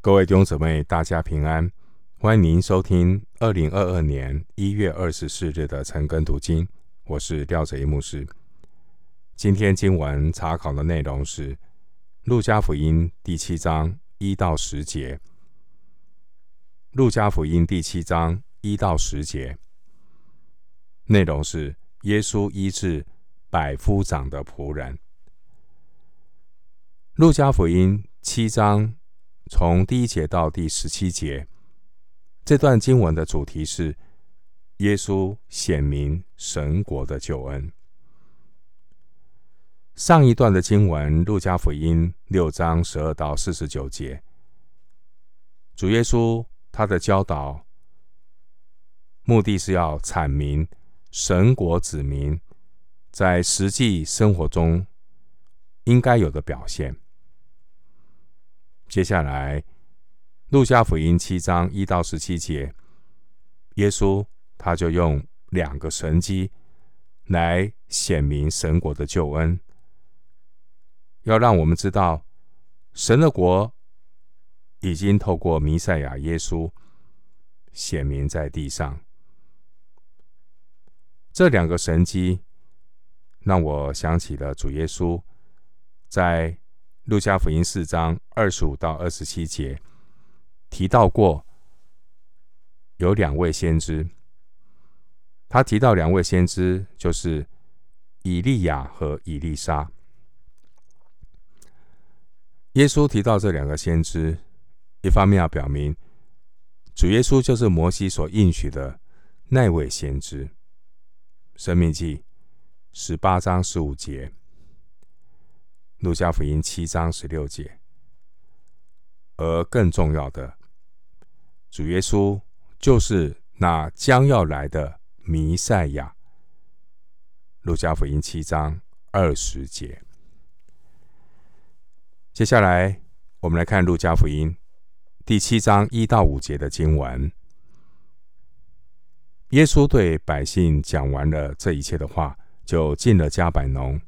各位弟兄姊妹，大家平安！欢迎您收听二零二二年一月二十四日的晨更读经，我是廖哲一牧师。今天经文查考的内容是《路加福音》第七章一到十节，《路加福音》第七章一到十节内容是耶稣医治百夫长的仆人，《路加福音》七章。从第一节到第十七节，这段经文的主题是耶稣显明神国的救恩。上一段的经文，路加福音六章十二到四十九节，主耶稣他的教导，目的是要阐明神国子民在实际生活中应该有的表现。接下来，《路加福音》七章一到十七节，耶稣他就用两个神迹来显明神国的救恩，要让我们知道神的国已经透过弥赛亚耶稣显明在地上。这两个神迹让我想起了主耶稣在。路加福音四章二十五到二十七节提到过有两位先知，他提到两位先知就是以利亚和以利沙。耶稣提到这两个先知，一方面要表明主耶稣就是摩西所应许的那位先知。申命记十八章十五节。路加福音七章十六节，而更重要的，主耶稣就是那将要来的弥赛亚。路加福音七章二十节。接下来，我们来看路加福音第七章一到五节的经文。耶稣对百姓讲完了这一切的话，就进了迦百农。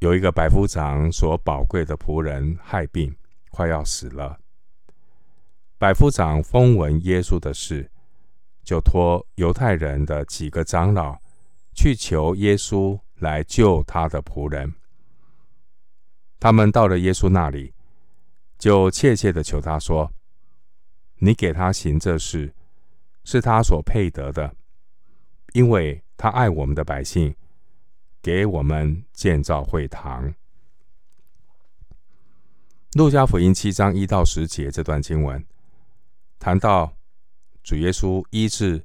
有一个百夫长所宝贵的仆人害病，快要死了。百夫长风闻耶稣的事，就托犹太人的几个长老去求耶稣来救他的仆人。他们到了耶稣那里，就切切的求他说：“你给他行这事，是他所配得的，因为他爱我们的百姓。”给我们建造会堂。路加福音七章一到十节这段经文谈到主耶稣医治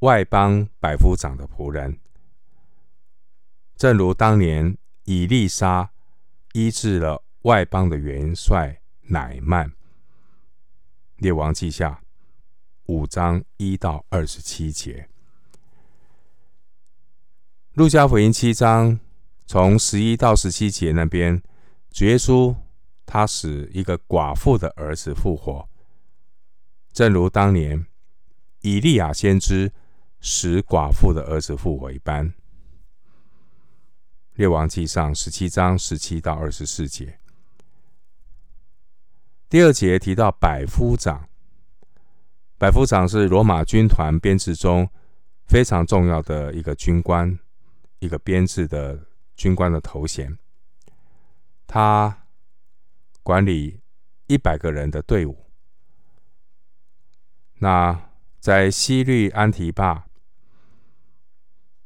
外邦百夫长的仆人，正如当年以利沙医治了外邦的元帅乃曼。列王记下五章一到二十七节。路加福音七章从十一到十七节那边，主耶稣他使一个寡妇的儿子复活，正如当年以利亚先知使寡妇的儿子复活一般。列王记上十七章十七到二十四节。第二节提到百夫长，百夫长是罗马军团编制中非常重要的一个军官。一个编制的军官的头衔，他管理一百个人的队伍。那在西律安提帕，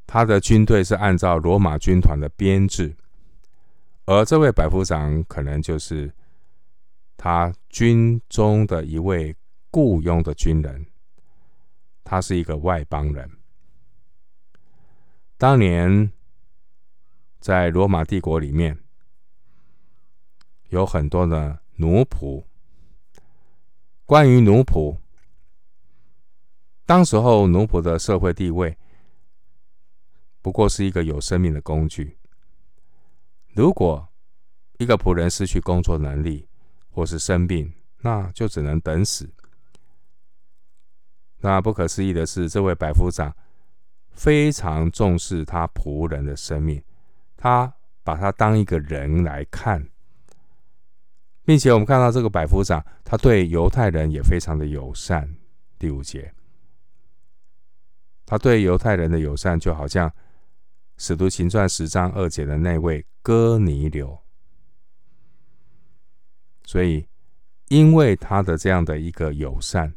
他的军队是按照罗马军团的编制，而这位百夫长可能就是他军中的一位雇佣的军人，他是一个外邦人。当年在罗马帝国里面，有很多的奴仆。关于奴仆，当时候奴仆的社会地位，不过是一个有生命的工具。如果一个仆人失去工作能力，或是生病，那就只能等死。那不可思议的是，这位百夫长。非常重视他仆人的生命，他把他当一个人来看。并且我们看到这个百夫长，他对犹太人也非常的友善。第五节，他对犹太人的友善，就好像《使徒行传》十章二节的那位哥尼流。所以，因为他的这样的一个友善，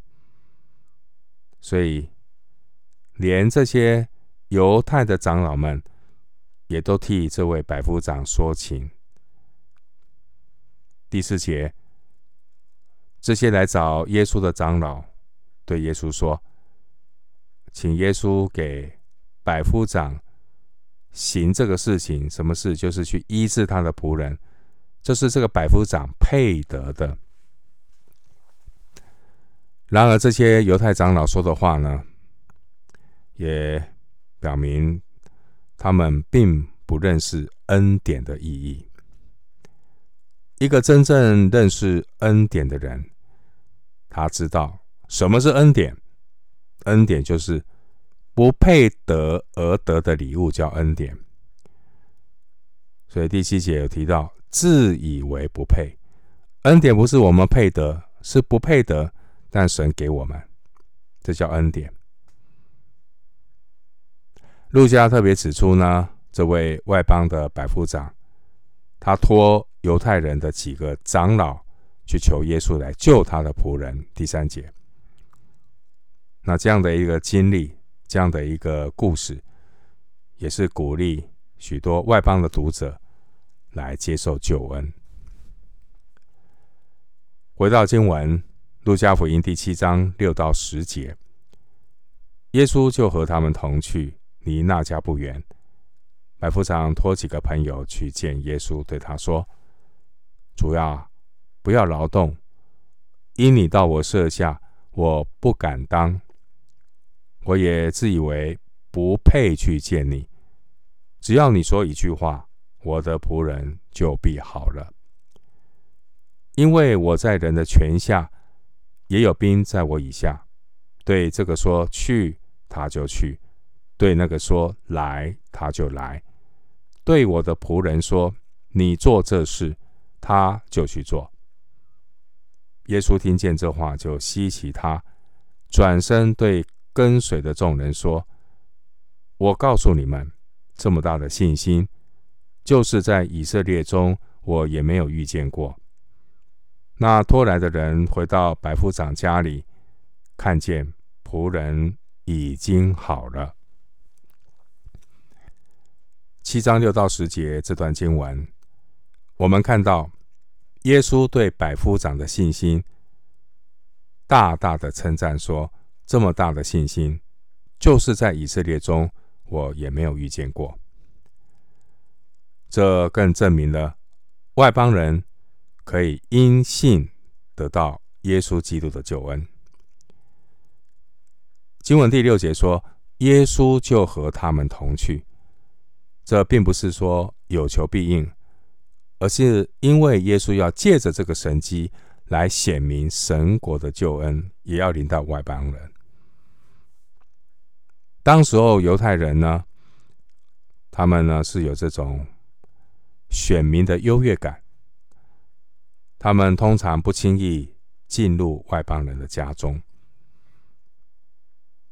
所以连这些犹太的长老们也都替这位百夫长说情。第四节，这些来找耶稣的长老对耶稣说：“请耶稣给百夫长行这个事情，什么事？就是去医治他的仆人，这是这个百夫长配得的。”然而，这些犹太长老说的话呢，也表明他们并不认识恩典的意义。一个真正认识恩典的人，他知道什么是恩典。恩典就是不配得而得的礼物，叫恩典。所以第七节有提到，自以为不配。恩典不是我们配得，是不配得，但神给我们，这叫恩典。路加特别指出呢，这位外邦的百夫长，他托。犹太人的几个长老去求耶稣来救他的仆人。第三节，那这样的一个经历，这样的一个故事，也是鼓励许多外邦的读者来接受救恩。回到经文，路加福音第七章六到十节，耶稣就和他们同去，离那家不远。百夫长托几个朋友去见耶稣，对他说。主要不要劳动，因你到我舍下，我不敢当。我也自以为不配去见你。只要你说一句话，我的仆人就必好了。因为我在人的权下，也有兵在我以下。对这个说去，他就去；对那个说来，他就来。对我的仆人说，你做这事。他就去做。耶稣听见这话，就希奇他，转身对跟随的众人说：“我告诉你们，这么大的信心，就是在以色列中，我也没有遇见过。”那拖来的人回到百夫长家里，看见仆人已经好了。七章六到十节这段经文。我们看到耶稣对百夫长的信心，大大的称赞说：“这么大的信心，就是在以色列中，我也没有遇见过。”这更证明了外邦人可以因信得到耶稣基督的救恩。经文第六节说：“耶稣就和他们同去。”这并不是说有求必应。而是因为耶稣要借着这个神迹来显明神国的救恩，也要临到外邦人。当时候犹太人呢，他们呢是有这种选民的优越感，他们通常不轻易进入外邦人的家中。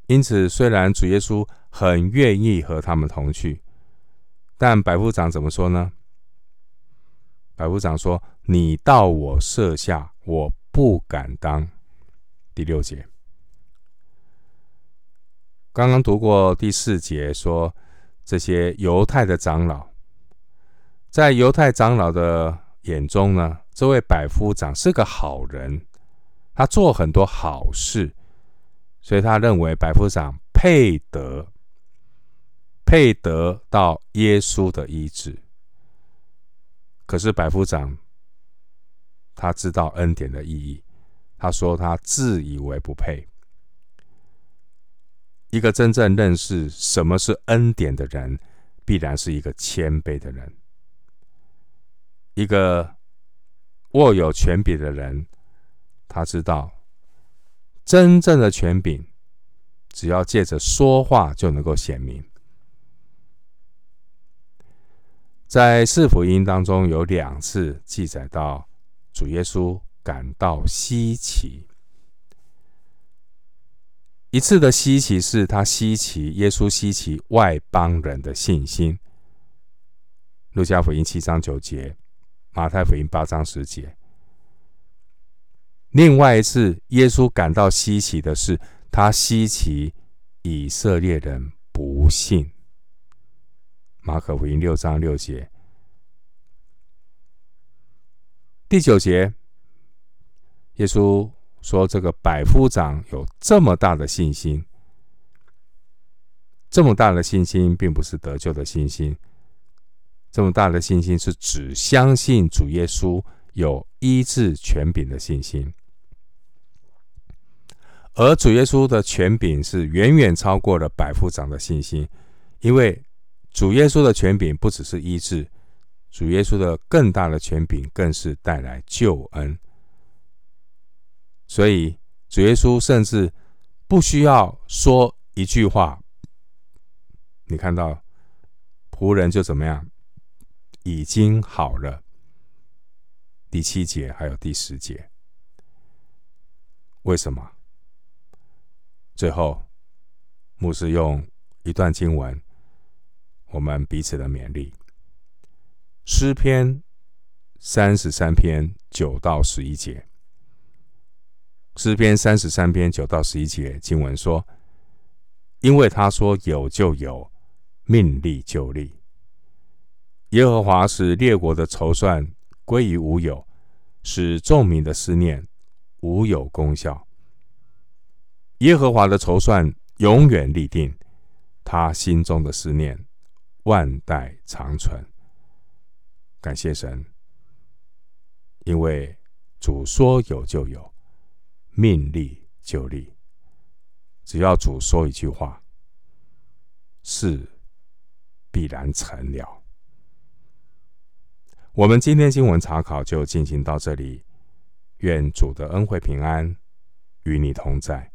因此，虽然主耶稣很愿意和他们同去，但百夫长怎么说呢？百夫长说：“你到我舍下，我不敢当。”第六节，刚刚读过第四节，说这些犹太的长老，在犹太长老的眼中呢，这位百夫长是个好人，他做很多好事，所以他认为百夫长配得，配得到耶稣的医治。可是百夫长，他知道恩典的意义。他说他自以为不配。一个真正认识什么是恩典的人，必然是一个谦卑的人。一个握有权柄的人，他知道真正的权柄，只要借着说话就能够显明。在四福音当中有两次记载到主耶稣感到稀奇。一次的稀奇是他稀奇，耶稣稀奇外邦人的信心。路加福音七章九节，马太福音八章十节。另外一次，耶稣感到稀奇的是，他稀奇以色列人不信。马可福音六章六节。第九节，耶稣。说这个百夫长有这么大的信心，这么大的信心，并不是得救的信心，这么大的信心是只相信主耶稣有医治权柄的信心，而主耶稣的权柄是远远超过了百夫长的信心，因为主耶稣的权柄不只是医治，主耶稣的更大的权柄更是带来救恩。所以，主耶稣甚至不需要说一句话，你看到仆人就怎么样，已经好了。第七节还有第十节，为什么？最后，牧师用一段经文，我们彼此的勉励。诗篇三十三篇九到十一节。诗篇三十三篇九到十一节经文说：“因为他说有就有，命立就立。耶和华使列国的筹算归于无有，使众民的思念无有功效。耶和华的筹算永远立定，他心中的思念万代长存。感谢神，因为主说有就有。”命立就立，只要主说一句话，事必然成了。我们今天经文查考就进行到这里，愿主的恩惠平安与你同在。